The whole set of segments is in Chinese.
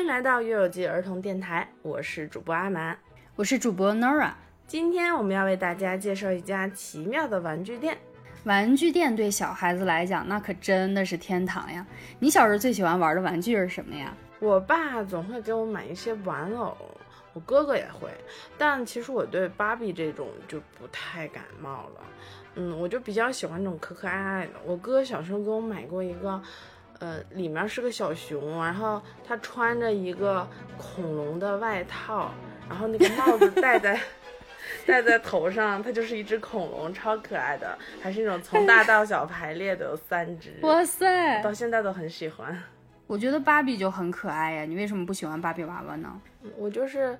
欢迎来到月有记儿童电台，我是主播阿蛮，我是主播 Nora。今天我们要为大家介绍一家奇妙的玩具店。玩具店对小孩子来讲，那可真的是天堂呀！你小时候最喜欢玩的玩具是什么呀？我爸总会给我买一些玩偶，我哥哥也会，但其实我对芭比这种就不太感冒了。嗯，我就比较喜欢那种可可爱爱的。我哥小时候给我买过一个。呃，里面是个小熊，然后它穿着一个恐龙的外套，然后那个帽子戴在 戴在头上，它就是一只恐龙，超可爱的，还是那种从大到小排列的，有三只。哇塞，到现在都很喜欢。我觉得芭比就很可爱呀，你为什么不喜欢芭比娃娃呢？我就是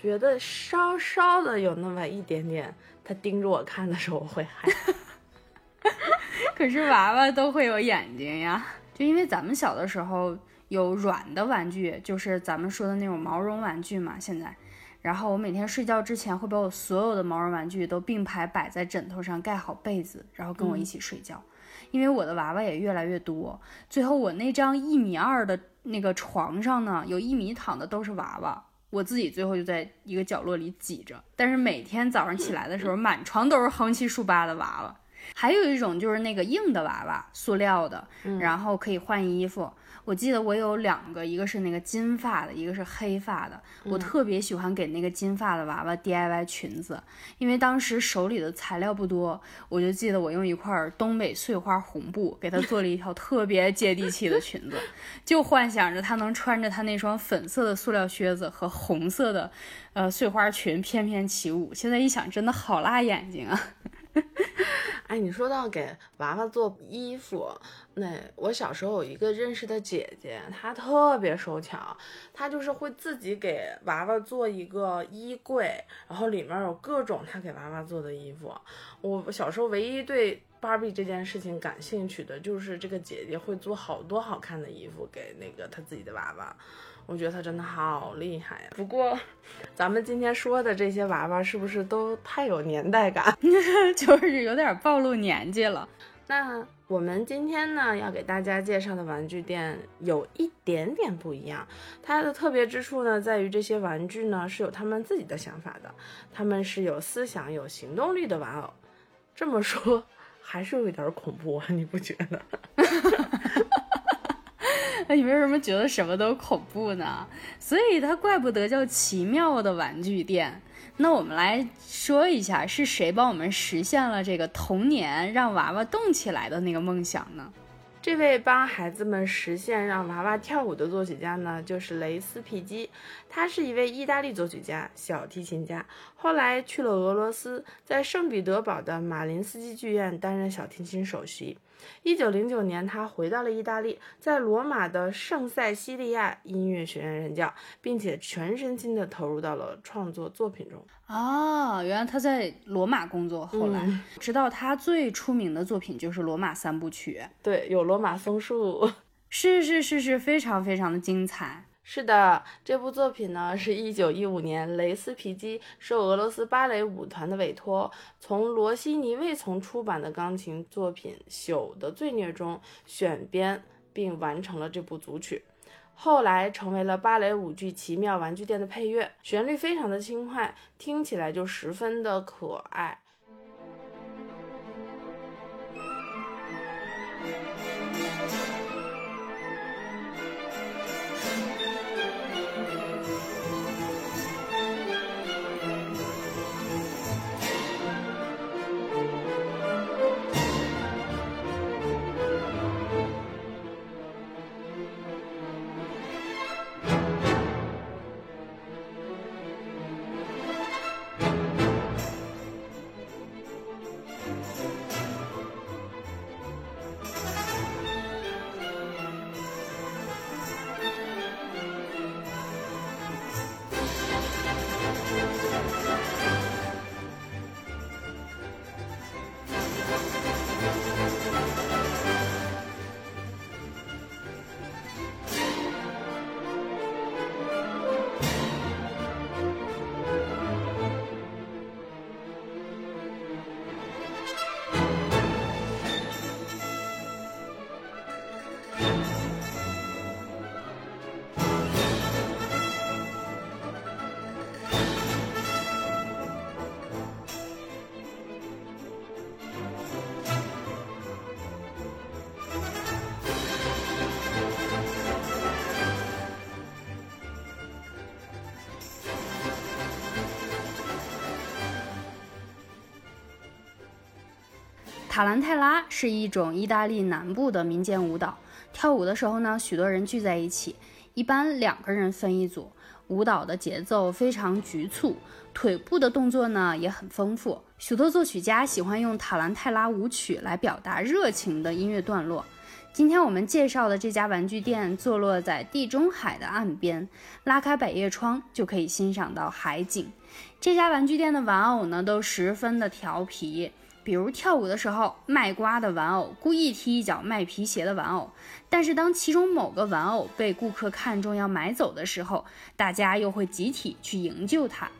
觉得稍稍的有那么一点点，它盯着我看的时候我会害怕。可是娃娃都会有眼睛呀。就因为咱们小的时候有软的玩具，就是咱们说的那种毛绒玩具嘛。现在，然后我每天睡觉之前会把我所有的毛绒玩具都并排摆在枕头上，盖好被子，然后跟我一起睡觉。因为我的娃娃也越来越多，最后我那张一米二的那个床上呢，有一米躺的都是娃娃，我自己最后就在一个角落里挤着。但是每天早上起来的时候，满床都是横七竖八的娃娃。还有一种就是那个硬的娃娃，塑料的，然后可以换衣服。我记得我有两个，一个是那个金发的，一个是黑发的。我特别喜欢给那个金发的娃娃 DIY 裙子，因为当时手里的材料不多，我就记得我用一块东北碎花红布给她做了一条特别接地气的裙子，就幻想着她能穿着她那双粉色的塑料靴子和红色的呃碎花裙翩翩起舞。现在一想，真的好辣眼睛啊！哎，你说到给娃娃做衣服，那我小时候有一个认识的姐姐，她特别手巧，她就是会自己给娃娃做一个衣柜，然后里面有各种她给娃娃做的衣服。我小时候唯一对芭比这件事情感兴趣的就是这个姐姐会做好多好看的衣服给那个她自己的娃娃。我觉得他真的好厉害呀！不过，咱们今天说的这些娃娃是不是都太有年代感？就是有点暴露年纪了。那我们今天呢要给大家介绍的玩具店有一点点不一样，它的特别之处呢在于这些玩具呢是有他们自己的想法的，他们是有思想、有行动力的玩偶。这么说还是有一点恐怖啊，你不觉得？那你为什么觉得什么都恐怖呢？所以它怪不得叫奇妙的玩具店。那我们来说一下，是谁帮我们实现了这个童年让娃娃动起来的那个梦想呢？这位帮孩子们实现让娃娃跳舞的作曲家呢，就是雷斯皮基。他是一位意大利作曲家、小提琴家，后来去了俄罗斯，在圣彼得堡的马林斯基剧院担任小提琴首席。一九零九年，他回到了意大利，在罗马的圣塞西利亚音乐学院任教，并且全身心地投入到了创作作品中。哦，原来他在罗马工作。后来直到他最出名的作品就是《罗马三部曲》。对，有罗马松树。是是是是，非常非常的精彩。是的，这部作品呢，是一九一五年雷斯皮基受俄罗斯芭蕾舞团的委托，从罗西尼未曾出版的钢琴作品《朽的罪孽》中选编并完成了这部组曲，后来成为了芭蕾舞剧《奇妙玩具店》的配乐，旋律非常的轻快，听起来就十分的可爱。塔兰泰拉是一种意大利南部的民间舞蹈。跳舞的时候呢，许多人聚在一起，一般两个人分一组。舞蹈的节奏非常局促，腿部的动作呢也很丰富。许多作曲家喜欢用塔兰泰拉舞曲来表达热情的音乐段落。今天我们介绍的这家玩具店坐落在地中海的岸边，拉开百叶窗就可以欣赏到海景。这家玩具店的玩偶呢都十分的调皮。比如跳舞的时候，卖瓜的玩偶故意踢一脚卖皮鞋的玩偶，但是当其中某个玩偶被顾客看中要买走的时候，大家又会集体去营救它。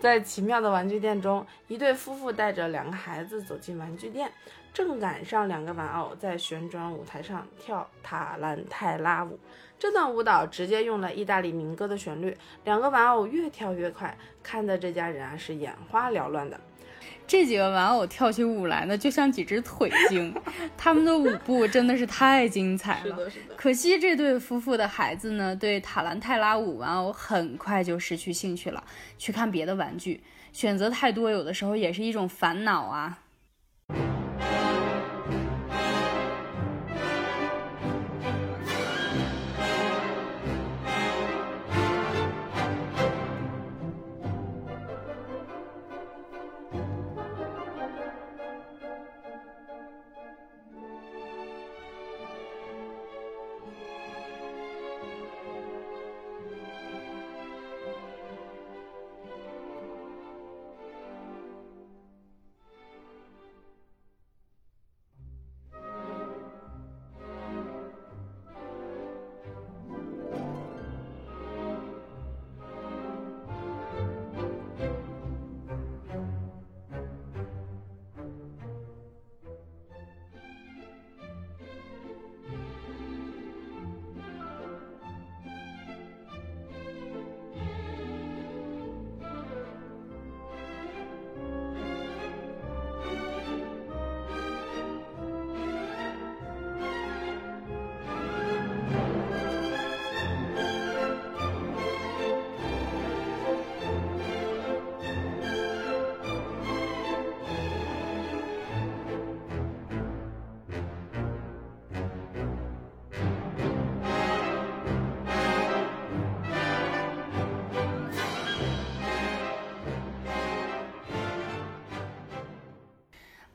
在奇妙的玩具店中，一对夫妇带着两个孩子走进玩具店，正赶上两个玩偶在旋转舞台上跳塔兰泰拉舞。这段舞蹈直接用了意大利民歌的旋律，两个玩偶越跳越快，看的这家人啊是眼花缭乱的。这几个玩偶跳起舞来呢，就像几只腿精，他们的舞步真的是太精彩了。是的，是的。可惜这对夫妇的孩子呢，对塔兰泰拉舞玩偶很快就失去兴趣了，去看别的玩具。选择太多，有的时候也是一种烦恼啊。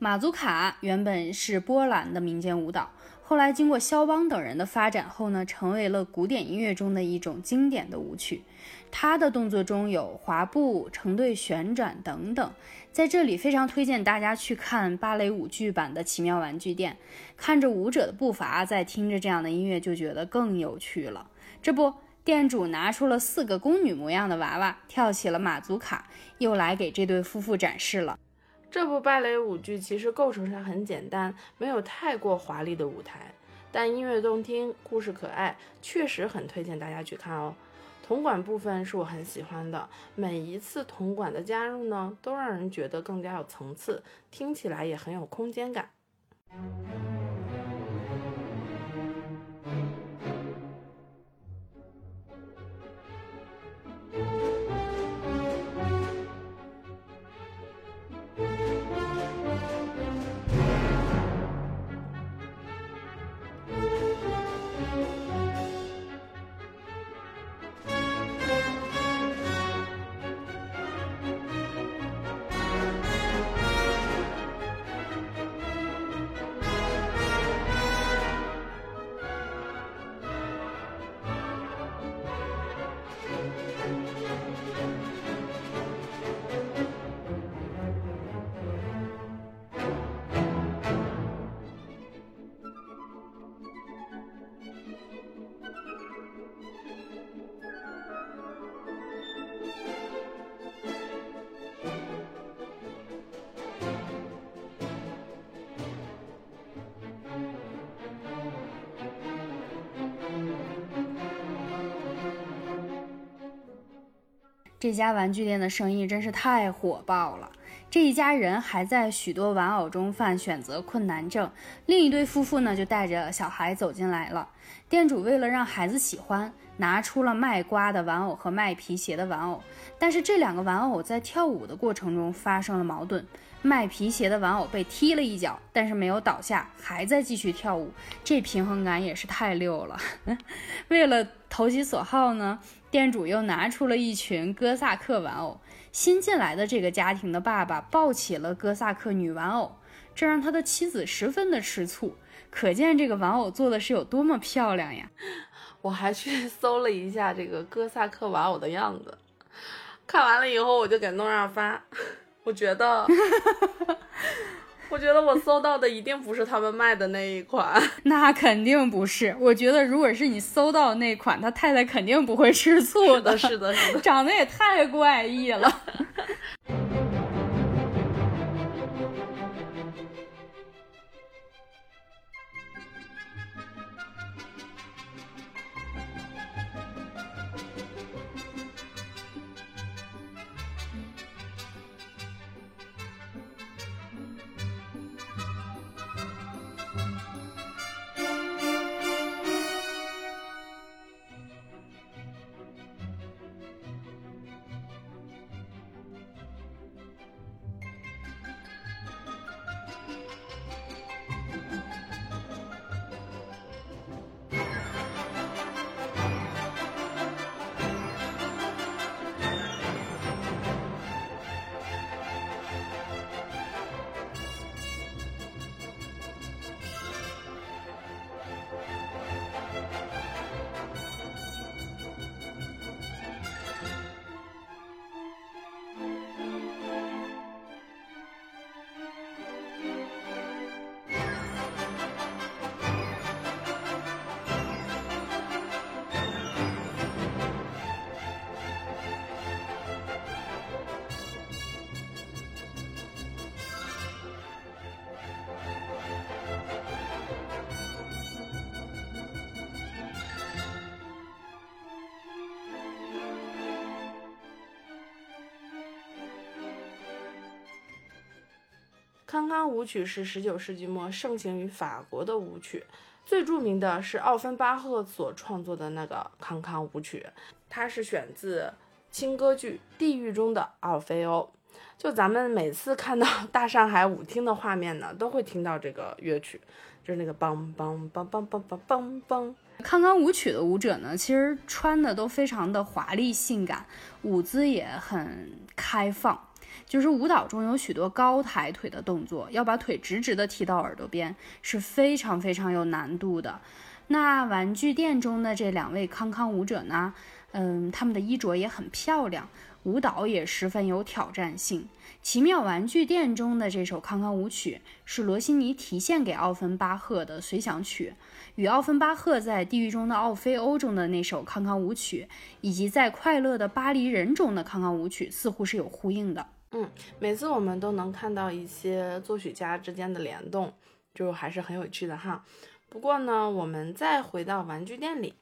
马祖卡原本是波兰的民间舞蹈，后来经过肖邦等人的发展后呢，成为了古典音乐中的一种经典的舞曲。它的动作中有滑步、成对旋转等等。在这里非常推荐大家去看芭蕾舞剧版的《奇妙玩具店》，看着舞者的步伐，再听着这样的音乐，就觉得更有趣了。这不，店主拿出了四个宫女模样的娃娃，跳起了马祖卡，又来给这对夫妇展示了。这部芭蕾舞剧其实构成上很简单，没有太过华丽的舞台，但音乐动听，故事可爱，确实很推荐大家去看哦。铜管部分是我很喜欢的，每一次铜管的加入呢，都让人觉得更加有层次，听起来也很有空间感。这家玩具店的生意真是太火爆了，这一家人还在许多玩偶中犯选择困难症。另一对夫妇呢，就带着小孩走进来了。店主为了让孩子喜欢，拿出了卖瓜的玩偶和卖皮鞋的玩偶。但是这两个玩偶在跳舞的过程中发生了矛盾。卖皮鞋的玩偶被踢了一脚，但是没有倒下，还在继续跳舞。这平衡感也是太溜了。为了投其所好呢，店主又拿出了一群哥萨克玩偶。新进来的这个家庭的爸爸抱起了哥萨克女玩偶，这让他的妻子十分的吃醋。可见这个玩偶做的是有多么漂亮呀！我还去搜了一下这个哥萨克玩偶的样子，看完了以后我就给诺亚发。我觉得，我觉得我搜到的一定不是他们卖的那一款。那肯定不是。我觉得如果是你搜到那款，他太太肯定不会吃醋的。是的，是的，长得也太怪异了。康康舞曲是十九世纪末盛行于法国的舞曲，最著名的是奥芬巴赫所创作的那个康康舞曲，它是选自轻歌剧《地狱中的奥菲欧》。就咱们每次看到大上海舞厅的画面呢，都会听到这个乐曲，就是那个梆梆梆梆梆梆梆梆。康康舞曲的舞者呢，其实穿的都非常的华丽性感，舞姿也很开放。就是舞蹈中有许多高抬腿的动作，要把腿直直的提到耳朵边，是非常非常有难度的。那玩具店中的这两位康康舞者呢，嗯，他们的衣着也很漂亮，舞蹈也十分有挑战性。奇妙玩具店中的这首康康舞曲是罗西尼提献给奥芬巴赫的随想曲，与奥芬巴赫在《地狱中的奥菲欧》中的那首康康舞曲，以及在《快乐的巴黎人》中的康康舞曲似乎是有呼应的。嗯，每次我们都能看到一些作曲家之间的联动，就还是很有趣的哈。不过呢，我们再回到玩具店里，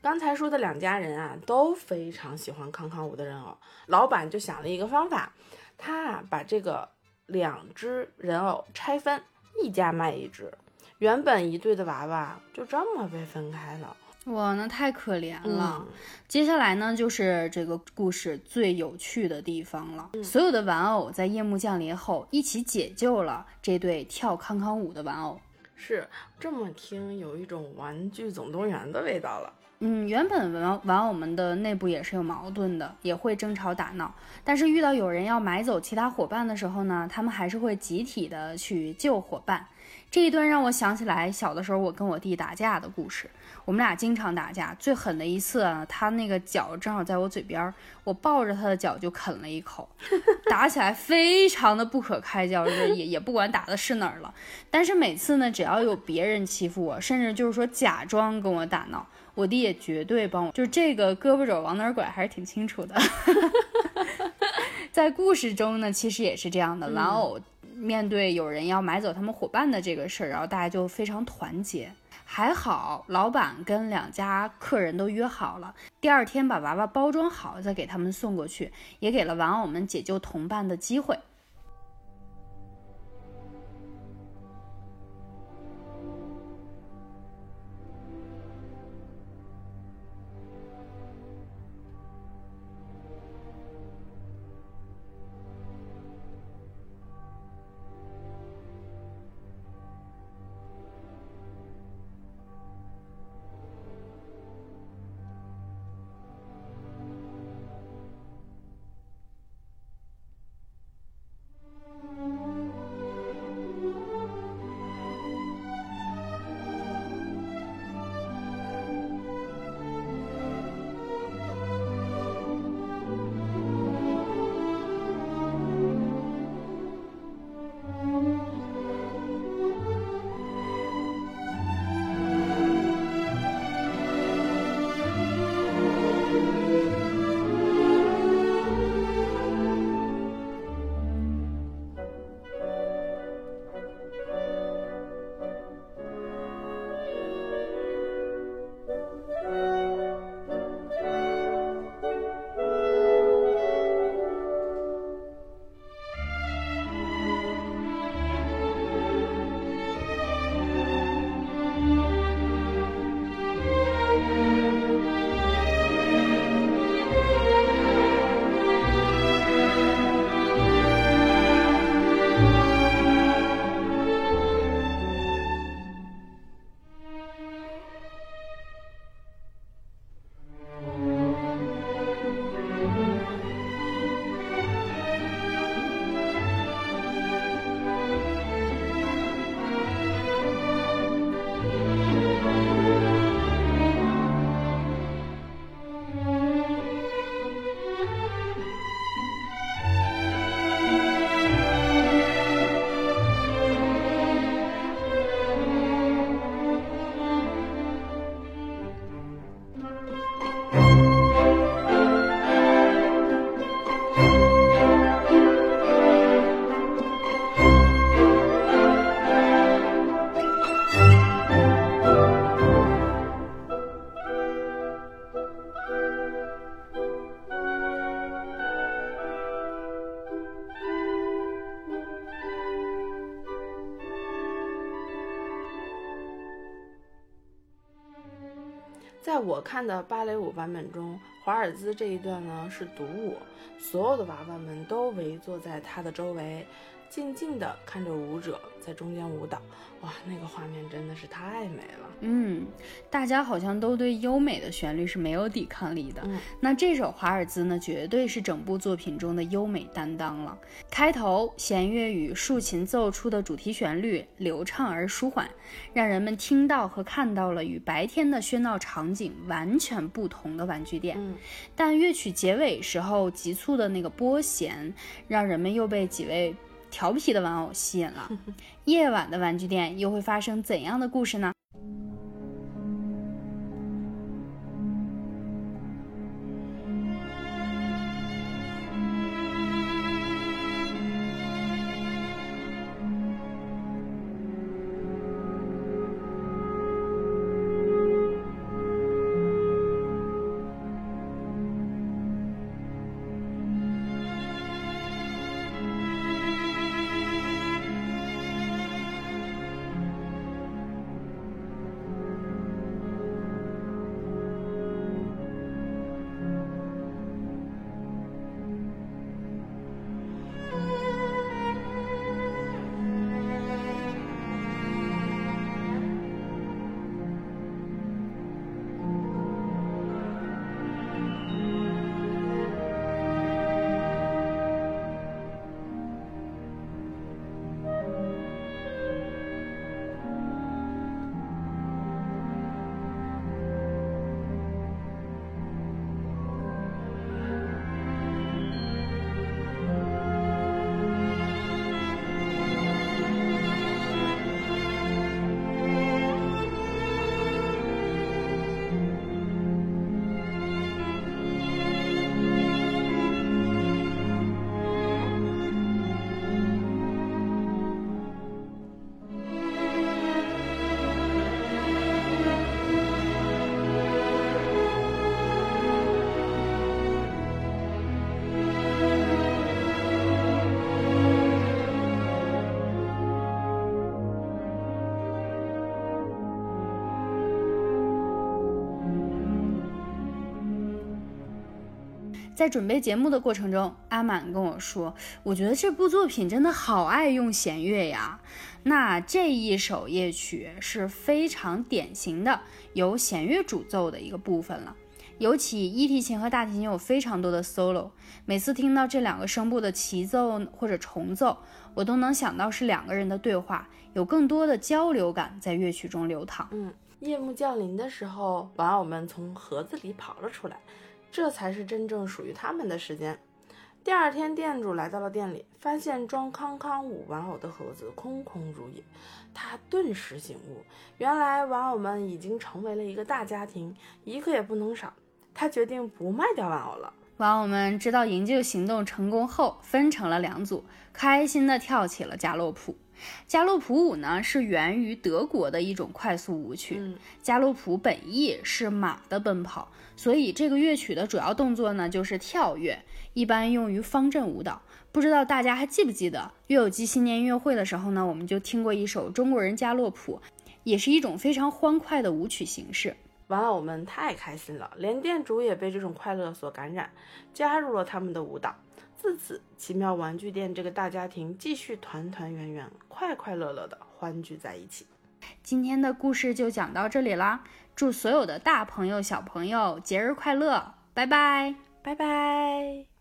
刚才说的两家人啊都非常喜欢康康舞的人偶，老板就想了一个方法，他啊把这个两只人偶拆分，一家卖一只，原本一对的娃娃就这么被分开了。哇，那太可怜了。接下来呢，就是这个故事最有趣的地方了。所有的玩偶在夜幕降临后，一起解救了这对跳康康舞的玩偶。是这么听，有一种《玩具总动员》的味道了。嗯，原本玩玩偶们的内部也是有矛盾的，也会争吵打闹。但是遇到有人要买走其他伙伴的时候呢，他们还是会集体的去救伙伴。这一段让我想起来小的时候我跟我弟打架的故事。我们俩经常打架，最狠的一次啊，他那个脚正好在我嘴边，我抱着他的脚就啃了一口，打起来非常的不可开交，也也不管打的是哪儿了。但是每次呢，只要有别人欺负我，甚至就是说假装跟我打闹，我弟也绝对帮我，就是这个胳膊肘往哪儿拐还是挺清楚的。在故事中呢，其实也是这样的，玩偶面对有人要买走他们伙伴的这个事儿，然后大家就非常团结。还好，老板跟两家客人都约好了，第二天把娃娃包装好再给他们送过去，也给了玩偶们解救同伴的机会。看的芭蕾舞版本中，华尔兹这一段呢是独舞，所有的娃娃们都围坐在他的周围。静静地看着舞者在中间舞蹈，哇，那个画面真的是太美了。嗯，大家好像都对优美的旋律是没有抵抗力的。嗯，那这首华尔兹呢，绝对是整部作品中的优美担当了。开头弦乐与竖琴奏出的主题旋律流畅而舒缓，让人们听到和看到了与白天的喧闹场景完全不同的玩具店。嗯，但乐曲结尾时候急促的那个拨弦，让人们又被几位。调皮的玩偶吸引了，夜晚的玩具店又会发生怎样的故事呢？在准备节目的过程中，阿满跟我说：“我觉得这部作品真的好爱用弦乐呀。”那这一首夜曲是非常典型的由弦乐主奏的一个部分了。尤其一提琴和大提琴有非常多的 solo，每次听到这两个声部的齐奏或者重奏，我都能想到是两个人的对话，有更多的交流感在乐曲中流淌。嗯，夜幕降临的时候，玩偶们从盒子里跑了出来。这才是真正属于他们的时间。第二天，店主来到了店里，发现装康康舞玩偶的盒子空空如也，他顿时醒悟，原来玩偶们已经成为了一个大家庭，一个也不能少。他决定不卖掉玩偶了。玩偶们知道营救行动成功后，分成了两组，开心地跳起了加洛普。加洛普舞呢，是源于德国的一种快速舞曲。加洛普本意是马的奔跑。所以这个乐曲的主要动作呢，就是跳跃，一般用于方阵舞蹈。不知道大家还记不记得乐友记新年音乐会的时候呢，我们就听过一首中国人加洛普，也是一种非常欢快的舞曲形式。玩偶们太开心了，连店主也被这种快乐所感染，加入了他们的舞蹈。自此，奇妙玩具店这个大家庭继续团团圆圆、快快乐乐的欢聚在一起。今天的故事就讲到这里啦。祝所有的大朋友、小朋友节日快乐！拜拜，拜拜。